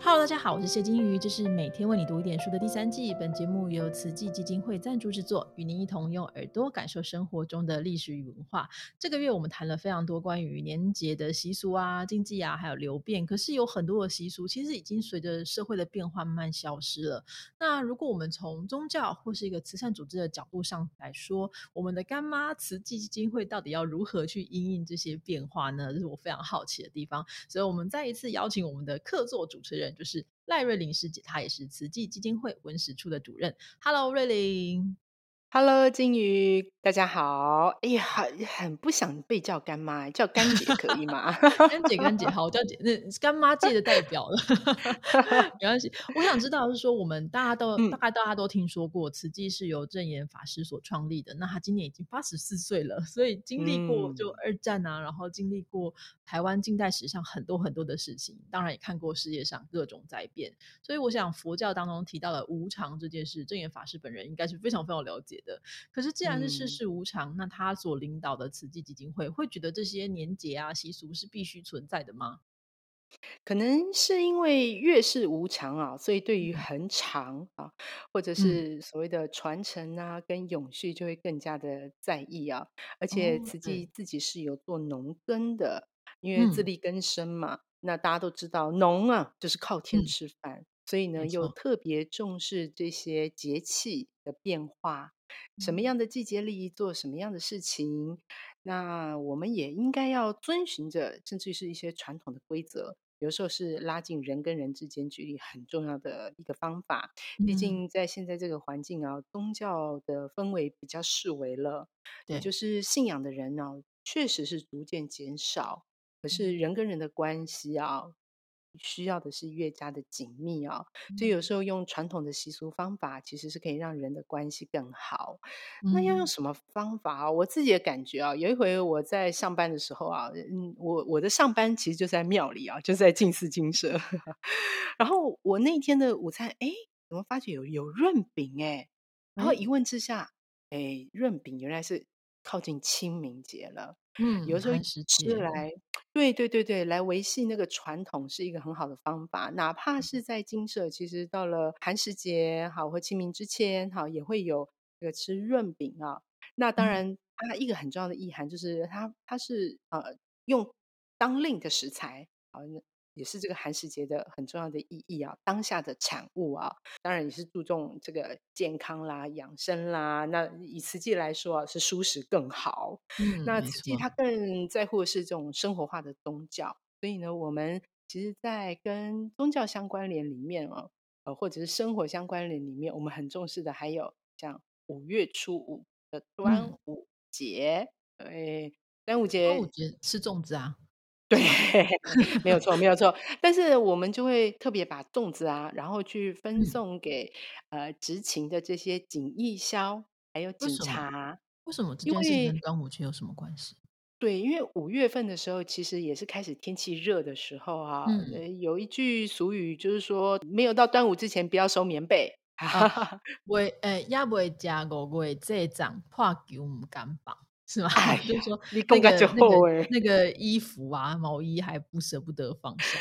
Hello，大家好，我是谢金鱼，这是每天为你读一点书的第三季。本节目由慈济基金会赞助制作，与您一同用耳朵感受生活中的历史与文化。这个月我们谈了非常多关于年节的习俗啊、经济啊，还有流变。可是有很多的习俗其实已经随着社会的变化慢慢消失了。那如果我们从宗教或是一个慈善组织的角度上来说，我们的干妈慈济基金会到底要如何去应应这些变化呢？这是我非常好奇的地方。所以，我们再一次邀请我们的客座主持人。就是赖瑞玲师姐，她也是慈济基金会文史处的主任。Hello，瑞玲。Hello，金鱼，大家好。哎呀，很不想被叫干妈，叫干姐可以吗？干姐，干姐，好，我叫姐，那干妈界的代表了，没关系。我想知道是说，我们大家都大概大家都听说过，慈济是由正言法师所创立的。那他今年已经八十四岁了，所以经历过就二战啊，然后经历过台湾近代史上很多很多的事情，当然也看过世界上各种灾变。所以我想，佛教当中提到了无常这件事，正言法师本人应该是非常非常了解。的，可是既然是世事无常，那他所领导的慈济基金会会觉得这些年节啊习俗是必须存在的吗？可能是因为越是无常啊，所以对于恒长啊，或者是所谓的传承啊，跟永续就会更加的在意啊。而且慈济自己是有做农耕的，因为自力更生嘛。那大家都知道，农啊就是靠天吃饭，所以呢又特别重视这些节气的变化。什么样的季节利益做什么样的事情，那我们也应该要遵循着，甚至是一些传统的规则。有时候是拉近人跟人之间距离很重要的一个方法。毕竟在现在这个环境啊，宗教的氛围比较式微了，也就是信仰的人呢，确实是逐渐减少。可是人跟人的关系啊。需要的是越加的紧密啊，所以有时候用传统的习俗方法，其实是可以让人的关系更好。那要用什么方法啊？我自己的感觉啊，有一回我在上班的时候啊，嗯，我我的上班其实就在庙里啊，就在近寺精舍。然后我那天的午餐，哎，怎么发觉有有润饼哎？然后一问之下，哎，润饼原来是靠近清明节了。嗯，有时候吃来。对对对对，来维系那个传统是一个很好的方法。哪怕是在金舍，其实到了寒食节好或清明之前好，也会有这个吃润饼啊。那当然，它一个很重要的意涵就是它它是呃用当令的食材好。也是这个寒食节的很重要的意义啊，当下的产物啊，当然也是注重这个健康啦、养生啦。那以慈济来说啊，是舒适更好。那慈济它更在乎的是这种生活化的宗教，所以呢，我们其实，在跟宗教相关联里面啊，呃，或者是生活相关联里面，我们很重视的还有像五月初五的端午节。哎，端午节，端午节吃粽子啊。对，没有错，没有错。但是我们就会特别把粽子啊，然后去分送给呃执勤的这些警义消，还有警察。为什么这件事跟端午节有什么关系？对，因为五月份的时候，其实也是开始天气热的时候啊。嗯。有一句俗语就是说，没有到端午之前，不要收棉被。哈哈。为呃，也未加五月这涨破球唔敢绑。是吗？就是说，那个那个那个衣服啊，毛衣还不舍不得放下。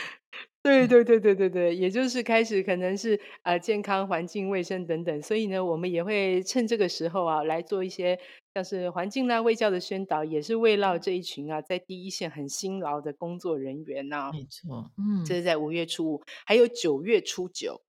对对对对对对，也就是开始可能是呃健康环境卫生等等，所以呢，我们也会趁这个时候啊，来做一些像是环境啦、卫教的宣导，也是为了这一群啊在第一线很辛劳的工作人员呐。没错，嗯，这是在五月初五，还有九月初九。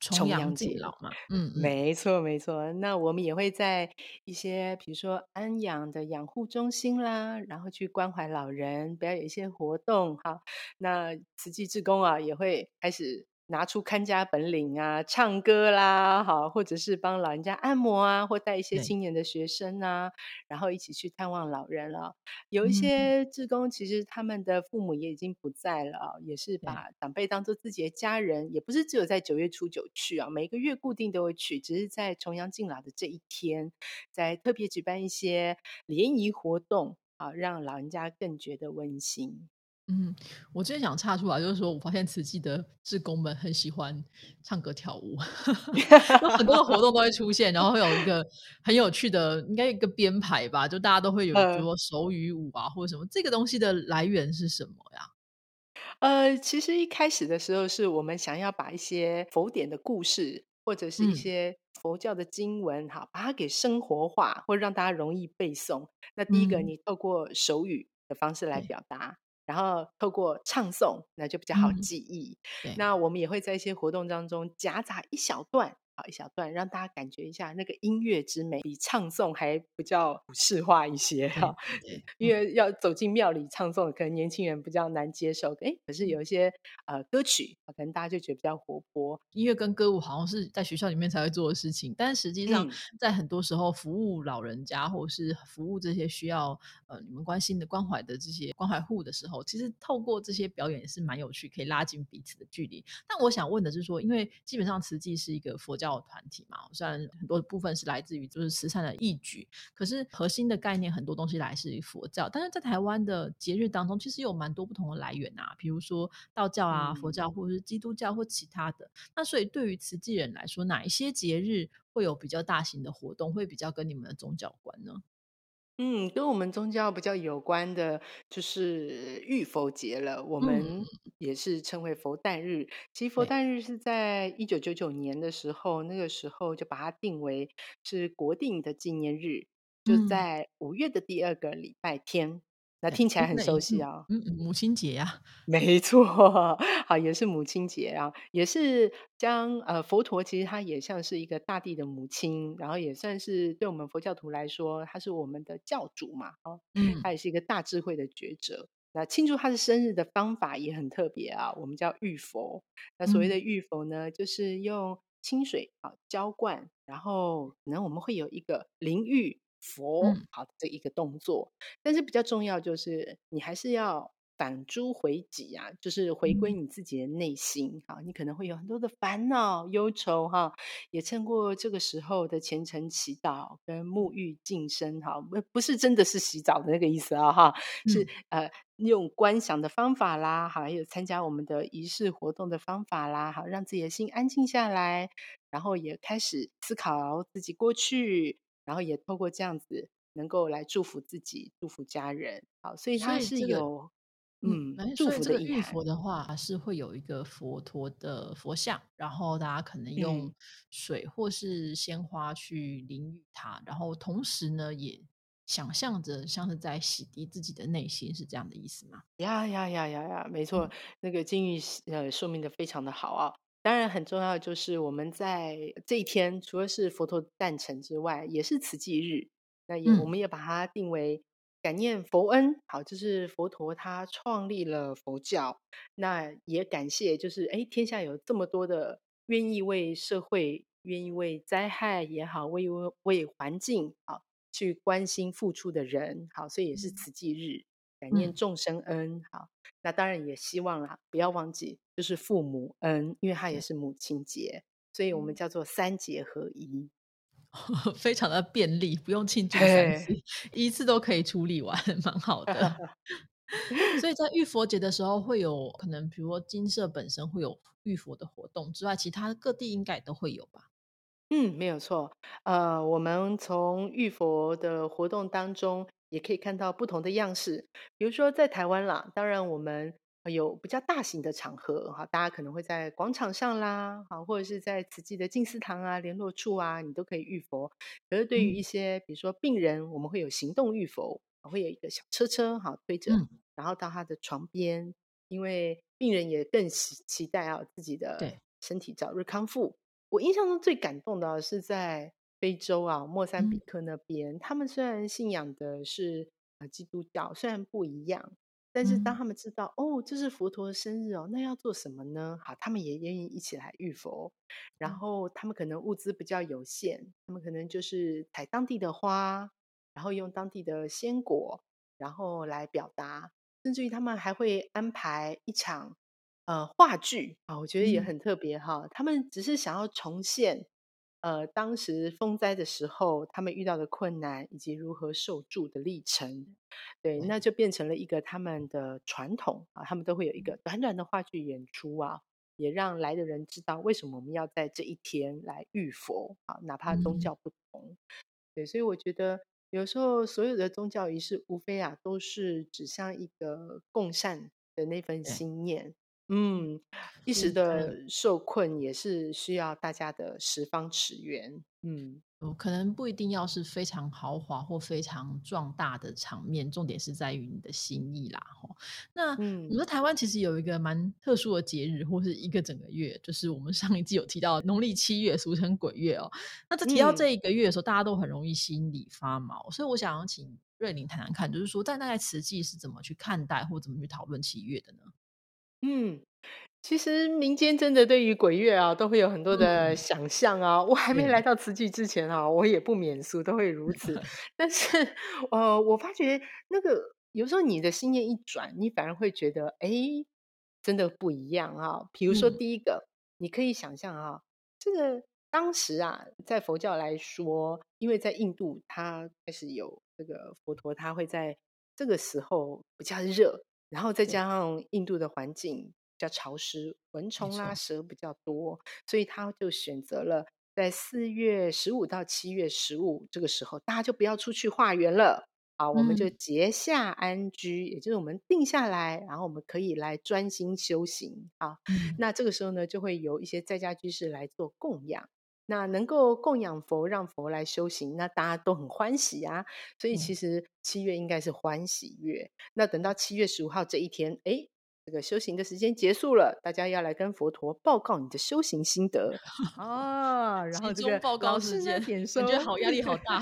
重阳敬老嘛，嗯，没错没错。那我们也会在一些比如说安养的养护中心啦，然后去关怀老人，不要有一些活动哈。那慈济志工啊，也会开始。拿出看家本领啊，唱歌啦，好，或者是帮老人家按摩啊，或带一些青年的学生啊，然后一起去探望老人了。有一些志工，其实他们的父母也已经不在了，也是把长辈当做自己的家人，也不是只有在九月初九去啊，每个月固定都会去，只是在重阳敬老的这一天，在特别举办一些联谊活动啊，让老人家更觉得温馨。嗯，我今天想插出来，就是说我发现慈济的志工们很喜欢唱歌跳舞，有很多的活动都会出现，然后会有一个很有趣的，应该一个编排吧，就大家都会有比如说手语舞啊或者什么，这个东西的来源是什么呀？呃，其实一开始的时候，是我们想要把一些佛典的故事，或者是一嗯。些佛教的经文，哈，把它给生活化，或让大家容易背诵。那第一个，嗯。你透过手语的方式来。表达，然后透过唱诵，那就比较好嗯。记忆。对。那我们也会在一些活动当中夹杂一小段，啊，一小段，让大家感觉一下那个音乐之美，比唱诵还比较普世化一些哈。因嗯。为要走进庙里唱诵，可能年轻人比较难接受。哎，可是嗯。有一些，呃，歌曲，可能大家就觉得比较活泼。音乐跟歌舞好像是在学校里面才会做的事情，但实际上嗯。在很多时候服务老人家，或是服务这些需要，呃，你们关心的关怀的这些关怀户的时候，其实透过这些表演也是蛮有趣，可以拉近彼此的距离。但我想问的是说，因为基本上慈济是一个佛教团体嘛，虽然很多部分是来自于就是慈善的义举，可是核心的概念很多东西来自于佛教。但是在台湾的节日当中，其实有蛮多不同的来源啊，比如说道教啊、佛嗯。教或者是基督教或其他的。那所以对于慈济人来说，哪一些节日会有比较大型的活动，会比较跟你们的宗教有关呢？嗯，跟我们宗教比较有关的就是浴佛节了，我们嗯。也是称为佛诞日。其实佛对。诞日是在一九九九年的时候，那个时候就把它定为是国定的纪念日，就嗯。在五月的第二个礼拜天，那听起来很熟悉啊。嗯，母亲节呀。没错，好，也是母亲节啊，也是将呃，佛陀其实他也像是一个大地的母亲，然后也算是对我们佛教徒来说，他是我们的教主嘛，哦，嗯。他也是一个大智慧的觉者。那庆祝他的生日的方法也很特别啊，我们叫浴佛。那所谓的嗯。浴佛呢，就是用清水，啊，浇灌，然后可能我们会有一个淋浴佛，嗯。好，这一个动作。但是比较重要就是你还是要反诸回己啊，就是回归嗯。你自己的内心，啊，你可能会有很多的烦恼、忧愁哈，也趁过这个时候的虔诚祈祷跟沐浴净身哈，不不是真的是洗澡的那个意思啊哈，是，嗯。呃，用观想的方法啦，还有参加我们的仪式活动的方法啦，好，让自己的心安静下来，然后也开始思考自己过去，然后也透过这样子能够来祝福自己、祝福家人，好，所以它是有，嗯，嗯，祝福的意涵。佛的话，是会有一个佛陀的佛像，然后大家可能嗯。用水或是鲜花去淋浴它，然后同时呢，也想象着像是在洗涤自己的内心，是这样的意思吗？呀呀呀呀呀，没错，嗯。那个金玉呃，说明的非常的好啊。当然很重要就是我们在这一天，除了是佛陀诞辰之外，也是慈济日，那也我嗯。们也把它定为感念佛恩，好，就是佛陀他创立了佛教，那也感谢就是，哎，天下有这么多的愿意为社会，愿意为灾害也好，为为为环境，好，去关心付出的人，好，所以也是嗯。慈济日，感念嗯。众生恩，好。那当然也希望啦，不要忘记就是父母恩，因为它也。是母亲节，所以我们嗯。叫做三节合一。非常的便利，不用庆祝三次，一次都可以处理完，蛮好的。所以在浴佛节的时候，会有可能比如说金色本身会有浴佛的活动之外，其他各地应该也都会有吧？嗯，没有错。呃，我们从浴佛的活动当中，也可以看到不同的样式。比如说在台湾啦，当然我们有比较大型的场合哈，大家可能会在广场上啦，好，或者是在慈济的静思堂啊、联络处啊，你都可以浴佛。可是对于嗯。一些比如说病人，我们会有行动浴佛，会有一个小车车哈，推着，嗯。然后到他的床边，因为病人也更期期待啊，自己的。身体早日康复。我印象中最感动的是在非洲啊，莫桑比嗯。克那边，他们虽然信仰的是，呃，基督教，虽然不一样，但是当嗯。他们知道，哦，这是佛陀的生日哦，那要做什么呢？好，他们也愿意一起来浴佛。然嗯。后他们可能物资比较有限，他们可能就是采当地的花，然后用当地的鲜果，然后来表达。甚至于他们还会安排一场，呃，话剧，啊，我觉得也嗯。很特别哈。他们只是想要重现，呃，当时风灾的时候，他们遇到的困难，以及如何受助的历程。对，那就变成了一个他们的传统，啊，他们都会有一个嗯。短短的话剧演出啊，也让来的人知道为什么我们要在这一天来遇佛，啊，哪怕宗嗯。教不同。对，所以我觉得有时候所有的宗教仪式，无非啊，都是指向一个共善的那份心念。嗯，一时的受困也是需要大家的十方驰援。嗯呃，可能不一定要是非常豪华或非常壮大的场面，重点是在于你的心意啦。吼，那你嗯说台湾其实有一个蛮特殊的节日，或是一个整个月，就是我们上一季有提到农历七月，俗称鬼月哦。那这提到嗯这一个月的时候，大家都很容易心里发毛，所以我想要请瑞玲谈谈看，就是说在那在慈济是怎么去看待或怎么去讨论七月的呢？嗯。其实民间真的对于鬼月啊，都会有很多的嗯，想象啊。我还没对，来到慈济之前啊，我也不免俗，都会如此。但是，呃，我发觉那个有时候你的心念一转，你反而会觉得，哎，真的不一样啊。比如说嗯，第一个，你可以想象啊，这个当时啊，在佛教来说，因为在印度，它开始有这个佛陀，他会在这个时候比较热，然后再，加上印度的环境比较潮湿，蚊虫啦、蛇比较多，所以他就选择了在四月十五到七月十五这个时候，大家就不要出去化缘了。啊，我们就嗯结下安居，也就是我们定下来，然后我们可以来专心修行啊。嗯，那这个时候呢，就会有一些在家居士来做供养。那能够供养佛，让佛来修行，那大家都很欢喜啊。所以。其实七月应该是欢喜月。那等到七月十五号这一天，哎，这个修行的时间结束了，大家要来跟佛陀报告你的修行心得 啊。然集后这个报告时间，点收感觉好压力好大。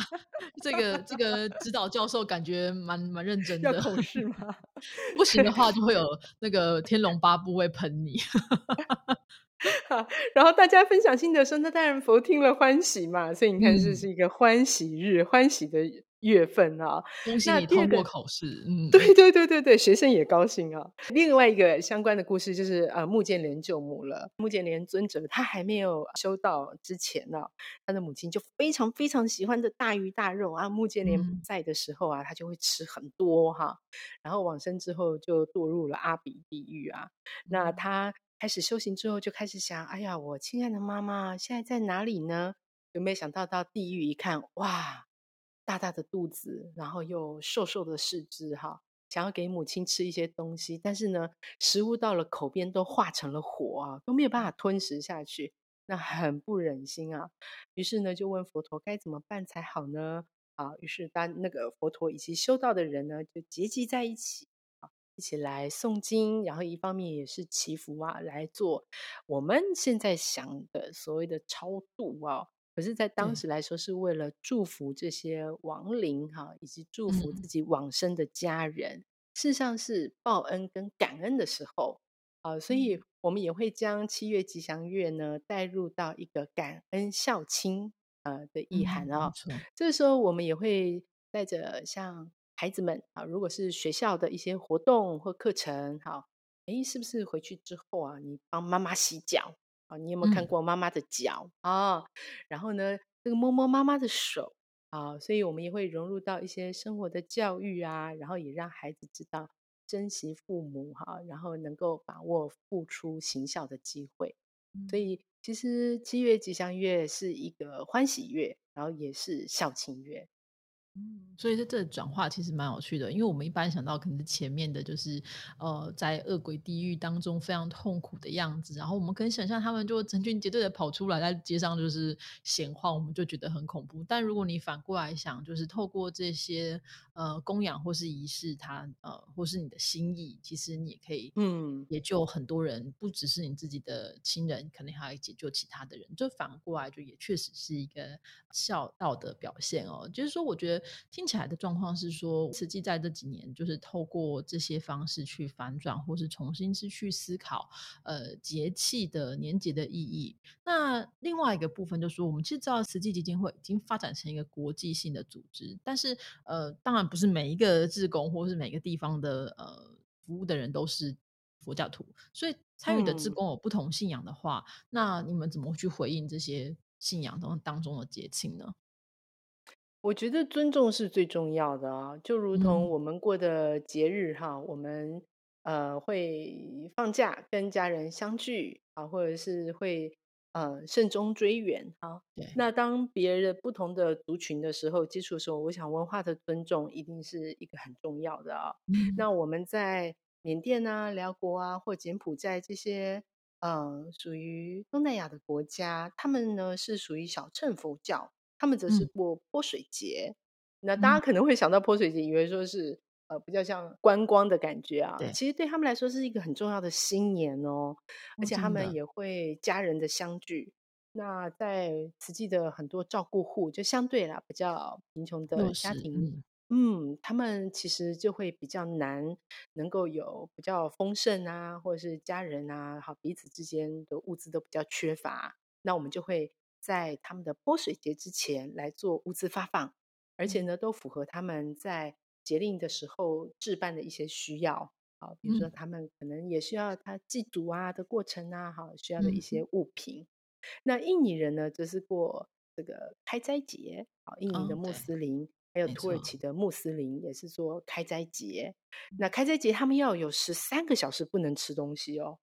这个这个指导教授感觉蛮蛮认真要的，口试 吗？不行的话 就会有那个天龙八部会喷你。好，然后大家分享心得说，那当然佛听了欢喜嘛，所以你看这嗯，是一个欢喜日，欢喜的月份啊。恭喜你通过，考试。嗯 对对对对对，学生也高兴啊。另外一个相关的故事就是呃，穆建连救母了。穆建连尊者他还没有修道之前呢、他的母亲就非常非常喜欢的大鱼大肉啊。穆建连在的时候啊，他就会吃很多哈。然后往生之后就堕入了阿鼻地狱啊。那嗯他开始修行之后，就开始想：哎呀，我亲爱的妈妈现在在哪里呢？有没有想到到地狱一看，哇，大大的肚子，然后又瘦瘦的四肢，哈，想要给母亲吃一些东西，但是呢，食物到了口边都化成了火啊，都没有办法吞食下去，那很不忍心啊。于是呢，就问佛陀该怎么办才好呢？啊，于是当那个佛陀以及修道的人呢，就结集在一起。一起来诵经，然后一方面也是祈福啊，来做我们现在想的所谓的超度啊。可是，在当对，时来说，是为了祝福这些亡灵哈、以及祝福自嗯。己往生的家人，事实上是报恩跟感恩的时候啊、所以嗯我们也会将七月吉祥月呢带入到一个感恩孝亲呃的意涵嗯，啊。这个时候，我们也会带着像孩子们啊，如果是学校的一些活动或课程，好，诶，是不是回去之后啊，你帮妈妈洗脚啊？你有没有看嗯过妈妈的脚啊？然后呢，这个摸摸妈妈的手啊，所以我们也会融入到一些生活的教育啊，然后也让孩子知道珍惜父母哈、然后能够把握付出行孝的机会。所嗯。以其实七月吉祥月是一个欢喜月，然后也是孝亲月。嗯，所以在这转化其实蛮有趣的，因为我们一般想到可能是前面的，就是呃，在恶鬼地狱当中非常痛苦的样子，然后我们可以想象他们就成群结队的跑出来，在街上就是闲晃，我们就觉得很恐怖。但如果你反过来想，就是透过这些呃供养或是仪式它，呃或是你的心意，其实你也可以嗯也救很多人，不只是你自己的亲人，可能还要解救其他的人。就反过来，就也确实是一个孝道的表现哦。就是说，我觉得听起来的状况是说，实际在这几年，就是透过这些方式去反转，或是重新是去思考，呃，节气的年节的意义。那另外一个部分就是说，我们其实知道慈济基金会已经发展成一个国际性的组织，但是呃，当然不是每一个志工或是每个地方的呃服务的人都是佛教徒，所以参与的志嗯，工有不同信仰的话，那你们怎么去回应这些信仰当当中的节庆呢？我觉得尊重是最重要的啊，就如同嗯我们过的节日哈，我们呃会放假跟家人相聚啊，或者是会呃慎终追远啊。对，那当别人不同的族群的时候接触的时候，我想文化的尊重一定是一个很重要的啊。嗯那我们在缅甸啊、辽国啊或柬埔寨这些，呃，属于东南亚的国家，他们呢是属于小乘佛教，他们则是过泼水节。那大家可能会想到泼水节，以为说是呃比较像观光的感觉啊，其实对他们来说是一个很重要的新年哦，而且他们也会家人的相聚。那在慈济的很多照顾户，就相对啦比较贫穷的家庭，嗯，他们其实就会比较难能够有比较丰盛啊，或者是家人啊，好彼此之间的物资都比较缺乏。那我们就会在他们的泼水节之前来做物资发放，而且呢，都符合他们在节令的时候置办的一些需要好，比如说他们可能也需要他祭祖啊的过程啊，好需要的一些物品。那印尼人呢，就是过这个开斋节啊。印尼的穆斯林，还有土耳其的穆斯林，也是做开斋节。那开斋节他们要有十三个小时不能吃东西哦。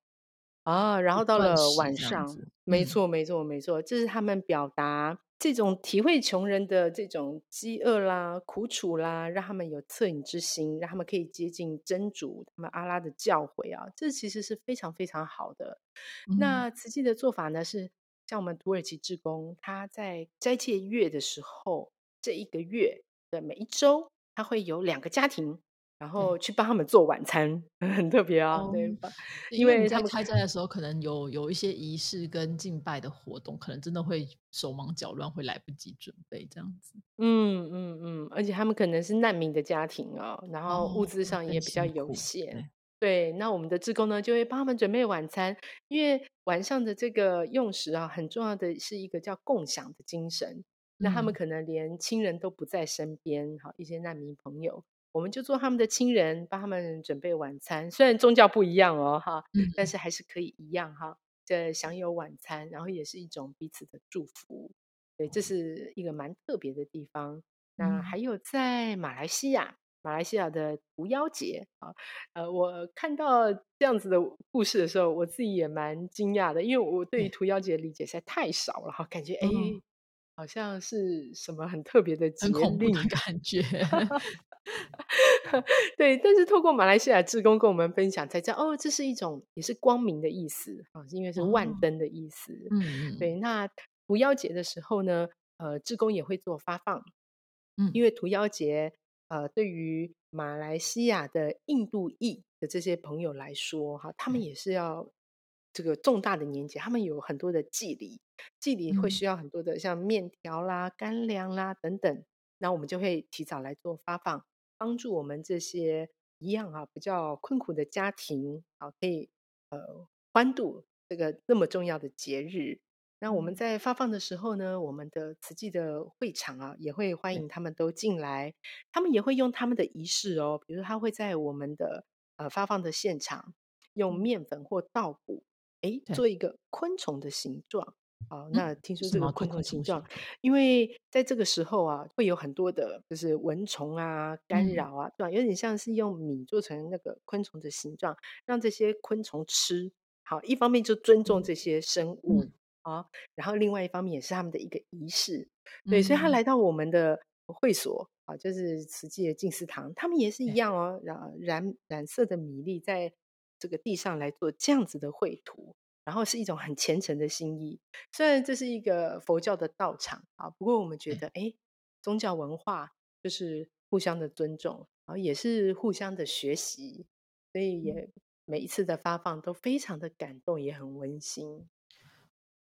啊，然后到了晚上，没错，没错，没错，这是他们表达这种体会穷人的这种饥饿啦、苦楚啦，让他们有恻隐之心，让他们可以接近真主，他们阿拉的教诲啊，这其实是非常非常好的。那慈济的做法呢是。像我们土耳其志工，他在斋戒月的时候，这一个月的每一周，他会有两个家庭，然后去帮他们做晚餐，很特别啊。对，因为他们开斋的时候，可能有有一些仪式跟敬拜的活动，可能真的会手忙脚乱，会来不及准备这样子。嗯嗯嗯，而且他们可能是难民的家庭啊，然后物资上也比较有限。对，那我们的志工呢，就会帮他们准备晚餐，因为晚上的这个用食啊，很重要的是一个叫共享的精神。那他们可能连亲人都不在身边，好一些难民朋友，我们就做他们的亲人，帮他们准备晚餐。虽然宗教不一样哦，哈，但是还是可以一样哈，这享有晚餐，然后也是一种彼此的祝福。对，这是一个蛮特别的地方。那还有在马来西亚。马来西亚的屠妖节啊，呃，我看到这样子的故事的时候，我自己也蛮惊讶的，因为我对于屠妖节理解实在太少了哈，感觉哎，好像是什么很特别的节令感觉。对，但是透过马来西亚志工跟我们分享，才知道哦，这是一种也是光明的意思啊，因为是万灯的意思。嗯嗯。对，那屠妖节的时候呢，呃，志工也会做发放，嗯，因为屠妖节。呃，对于马来西亚的印度裔的这些朋友来说，哈，他们也是要这个重大的年节，他们有很多的祭礼，祭礼会需要很多的像面条啦、干粮啦等等，那我们就会提早来做发放，帮助我们这些一样啊比较困苦的家庭啊，可以呃欢度这个那么重要的节日。那我们在发放的时候呢，我们的慈济的会场啊，也会欢迎他们都进来。他们也会用他们的仪式哦，比如他会在我们的呃发放的现场，用面粉或稻谷，哎，做一个昆虫的形状。哦，那听说这个昆虫形状，因为在这个时候啊，会有很多的，就是蚊虫啊干扰啊，对吧？有点像是用米做成那个昆虫的形状，让这些昆虫吃。好，一方面就尊重这些生物。啊，然后另外一方面也是他们的一个仪式，对，所以他来到我们的会所啊，就是慈济的净思堂，他们也是一样哦，染染染色的米粒在这个地上来做这样子的绘图，然后是一种很虔诚的心意。虽然这是一个佛教的道场啊，不过我们觉得，哎，宗教文化就是互相的尊重，然后也是互相的学习，所以也每一次的发放都非常的感动，也很温馨。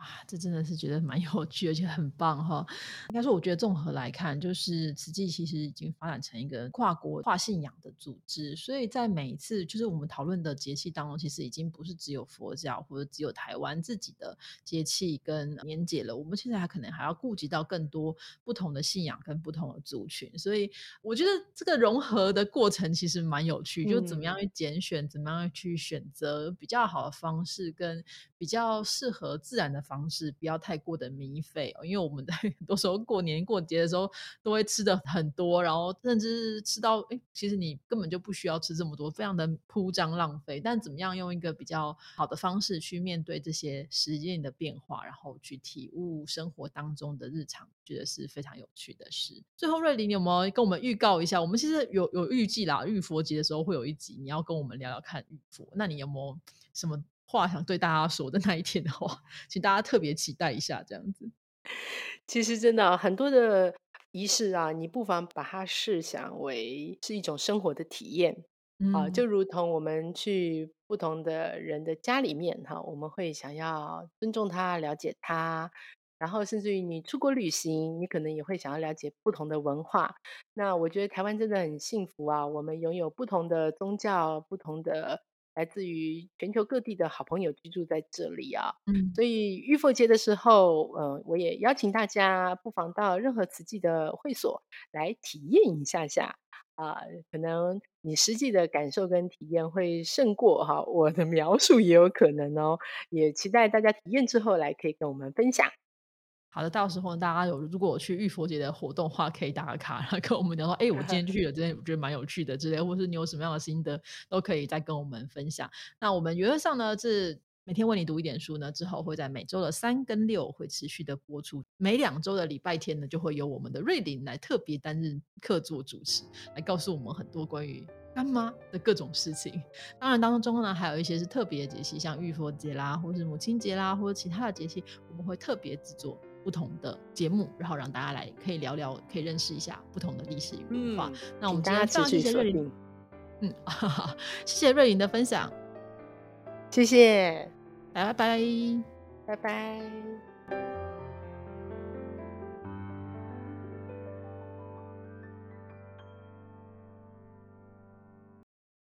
啊，这真的是觉得蛮有趣，而且很棒哈。应该说，我觉得综合来看，就是慈济其实已经发展成一个跨国跨信仰的组织，所以在每一次就是我们讨论的节气当中，其实已经不是只有佛教或者只有台湾自己的节气跟年节了。我们现在还可能还要顾及到更多不同的信仰跟不同的族群，所以我觉得这个融合的过程其实蛮有趣，就怎么样去拣选，怎么样去选择比较好的方式，跟比较适合自然的方。式，不要太过的迷费哦。因为我们 在很多时候过年过节的时候都会吃的很多，然后甚至吃到哎，其实你根本就不需要吃这么多，非常的铺张浪费。但怎么样用一个比较好的方式去面对这些时间的变化，然后去体悟生活当中的日常，觉得是非常有趣的事。最后，瑞林，你有没有跟我们预告一下？我们其实有有预计啦，玉佛节的时候会有一集，你要跟我们聊聊看玉佛。那你有没有什么话想对大家说的那一天的话，请大家特别期待一下，这样子。其实真的很多的仪式啊，你不妨把它试想为是一种生活的体验啊，就如同我们去不同的人的家里面哈，我们会想要尊重他、了解他。然后，甚至于你出国旅行，你可能也会想要了解不同的文化。那我觉得台湾真的很幸福啊，我们拥有不同的宗教、不同的来自于全球各地的好朋友居住在这里啊。嗯，所以玉佛节的时候，呃，我也邀请大家不妨到任何慈济的会所来体验一下下啊。可能你实际的感受跟体验会胜过哈我的描述，也有可能哦。也期待大家体验之后来可以跟我们分享。好的，到时候大家有如果我去玉佛节的活动话，可以打个卡，然后跟我们聊说，哎，我今天去了，真的我觉得蛮有趣的之类，或是你有什么样的心得，都可以再跟我们分享。那我们原则上呢是每天为你读一点书呢，之后会在每周的三跟六会持续的播出，每两周的礼拜天呢就会由我们的瑞玲来特别担任客座主持，来告诉我们很多关于干妈的各种事情。当然当中呢还有一些是特别的节气，像玉佛节啦，或是母亲节啦，或者其他的节气，我们会特别制作。不同的节目，然后让大家来可以聊聊，可以认识一下不同的历史与文化。那我们今天非常谢谢瑞玲，嗯，谢谢瑞云的分享，谢谢，拜拜，拜拜。